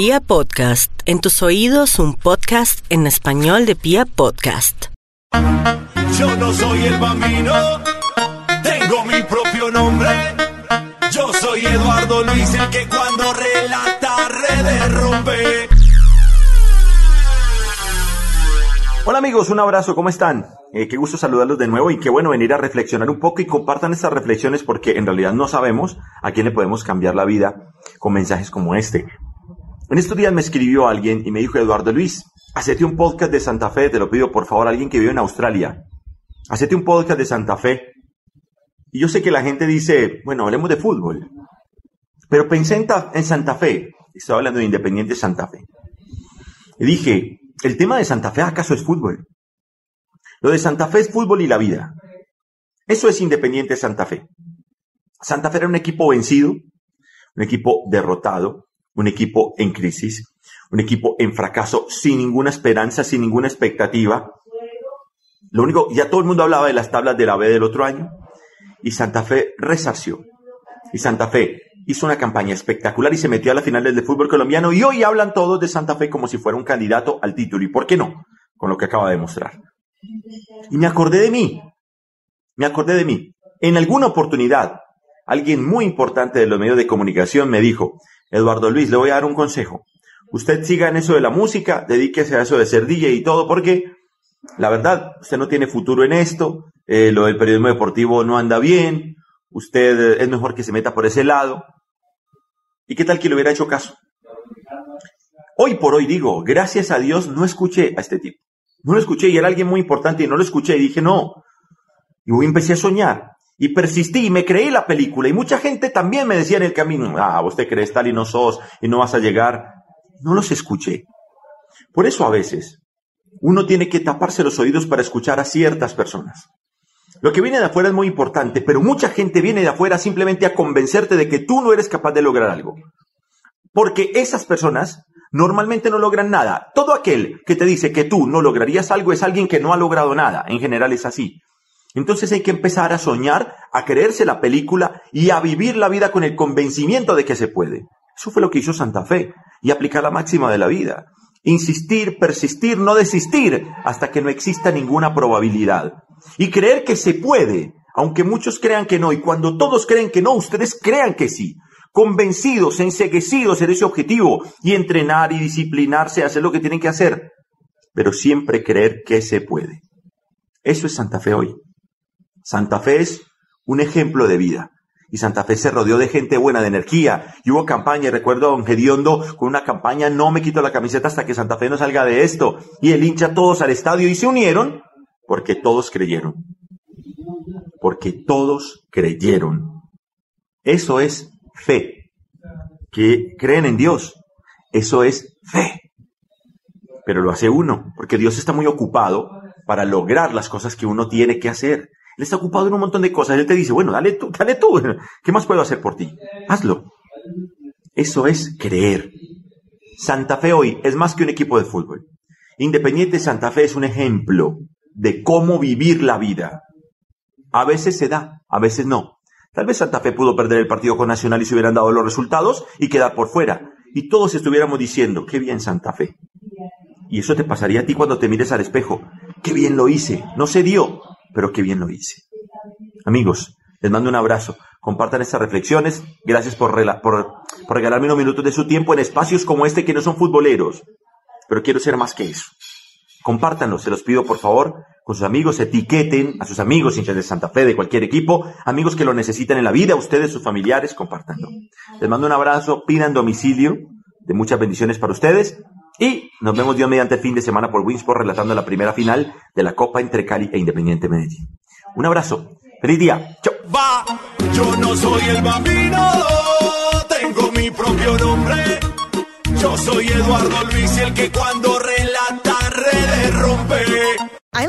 Pia Podcast, en tus oídos un podcast en español de Pia Podcast. Yo no soy el bambino, tengo mi propio nombre. Yo soy Eduardo Luis, el que cuando relata redes rompe. Hola amigos, un abrazo, ¿cómo están? Eh, qué gusto saludarlos de nuevo y qué bueno venir a reflexionar un poco y compartan estas reflexiones porque en realidad no sabemos a quién le podemos cambiar la vida con mensajes como este. En estos días me escribió alguien y me dijo, Eduardo Luis, hacete un podcast de Santa Fe, te lo pido por favor, alguien que vive en Australia. Hacete un podcast de Santa Fe. Y yo sé que la gente dice, bueno, hablemos de fútbol. Pero pensé en, en Santa Fe, estoy hablando de Independiente Santa Fe. Y dije, ¿el tema de Santa Fe acaso es fútbol? Lo de Santa Fe es fútbol y la vida. Eso es Independiente Santa Fe. Santa Fe era un equipo vencido, un equipo derrotado, un equipo en crisis, un equipo en fracaso, sin ninguna esperanza, sin ninguna expectativa. Lo único, ya todo el mundo hablaba de las tablas de la B del otro año, y Santa Fe resarció. Y Santa Fe hizo una campaña espectacular y se metió a la final del fútbol colombiano, y hoy hablan todos de Santa Fe como si fuera un candidato al título. ¿Y por qué no? Con lo que acaba de demostrar. Y me acordé de mí. Me acordé de mí. En alguna oportunidad, alguien muy importante de los medios de comunicación me dijo, Eduardo Luis, le voy a dar un consejo. Usted siga en eso de la música, dedíquese a eso de ser DJ y todo, porque la verdad, usted no tiene futuro en esto, eh, lo del periodismo deportivo no anda bien, usted eh, es mejor que se meta por ese lado. ¿Y qué tal que le hubiera hecho caso? Hoy por hoy digo, gracias a Dios no escuché a este tipo. No lo escuché y era alguien muy importante y no lo escuché y dije no. Y hoy empecé a soñar. Y persistí y me creí la película. Y mucha gente también me decía en el camino, ah, vos te crees tal y no sos y no vas a llegar. No los escuché. Por eso a veces uno tiene que taparse los oídos para escuchar a ciertas personas. Lo que viene de afuera es muy importante, pero mucha gente viene de afuera simplemente a convencerte de que tú no eres capaz de lograr algo. Porque esas personas normalmente no logran nada. Todo aquel que te dice que tú no lograrías algo es alguien que no ha logrado nada. En general es así. Entonces hay que empezar a soñar, a creerse la película y a vivir la vida con el convencimiento de que se puede. Eso fue lo que hizo Santa Fe y aplicar la máxima de la vida. Insistir, persistir, no desistir hasta que no exista ninguna probabilidad. Y creer que se puede, aunque muchos crean que no. Y cuando todos creen que no, ustedes crean que sí. Convencidos, enseguecidos en ese objetivo y entrenar y disciplinarse, hacer lo que tienen que hacer. Pero siempre creer que se puede. Eso es Santa Fe hoy. Santa Fe es un ejemplo de vida. Y Santa Fe se rodeó de gente buena, de energía. Y hubo campaña, recuerdo a don Gediondo con una campaña, no me quito la camiseta hasta que Santa Fe no salga de esto. Y el hincha todos al estadio y se unieron porque todos creyeron. Porque todos creyeron. Eso es fe. Que creen en Dios. Eso es fe. Pero lo hace uno, porque Dios está muy ocupado para lograr las cosas que uno tiene que hacer. Él está ocupado en un montón de cosas. Él te dice, bueno, dale tú, dale tú. ¿Qué más puedo hacer por ti? Hazlo. Eso es creer. Santa Fe hoy es más que un equipo de fútbol. Independiente Santa Fe es un ejemplo de cómo vivir la vida. A veces se da, a veces no. Tal vez Santa Fe pudo perder el partido con Nacional y se hubieran dado los resultados y quedar por fuera. Y todos estuviéramos diciendo, qué bien Santa Fe. Y eso te pasaría a ti cuando te mires al espejo. Qué bien lo hice. No se dio, pero qué bien lo hice. Amigos, les mando un abrazo. Compartan estas reflexiones. Gracias por, por, regalarme unos minutos de su tiempo en espacios como este que no son futboleros. Pero quiero ser más que eso. Compártanlo, se los pido por favor, con sus amigos, etiqueten a sus amigos, hinchas de Santa Fe, de cualquier equipo, amigos que lo necesitan en la vida, ustedes, sus familiares, compártanlo. Les mando un abrazo, pidan domicilio, de muchas bendiciones para ustedes, y nos vemos Dios mediante fin de semana por Winsport relatando la primera final de la Copa entre Cali e Independiente Medellín. Un abrazo. Feliz día. Chao. Va, yo no soy el bambino, tengo mi propio nombre. Yo soy Eduardo Luis, el que cuando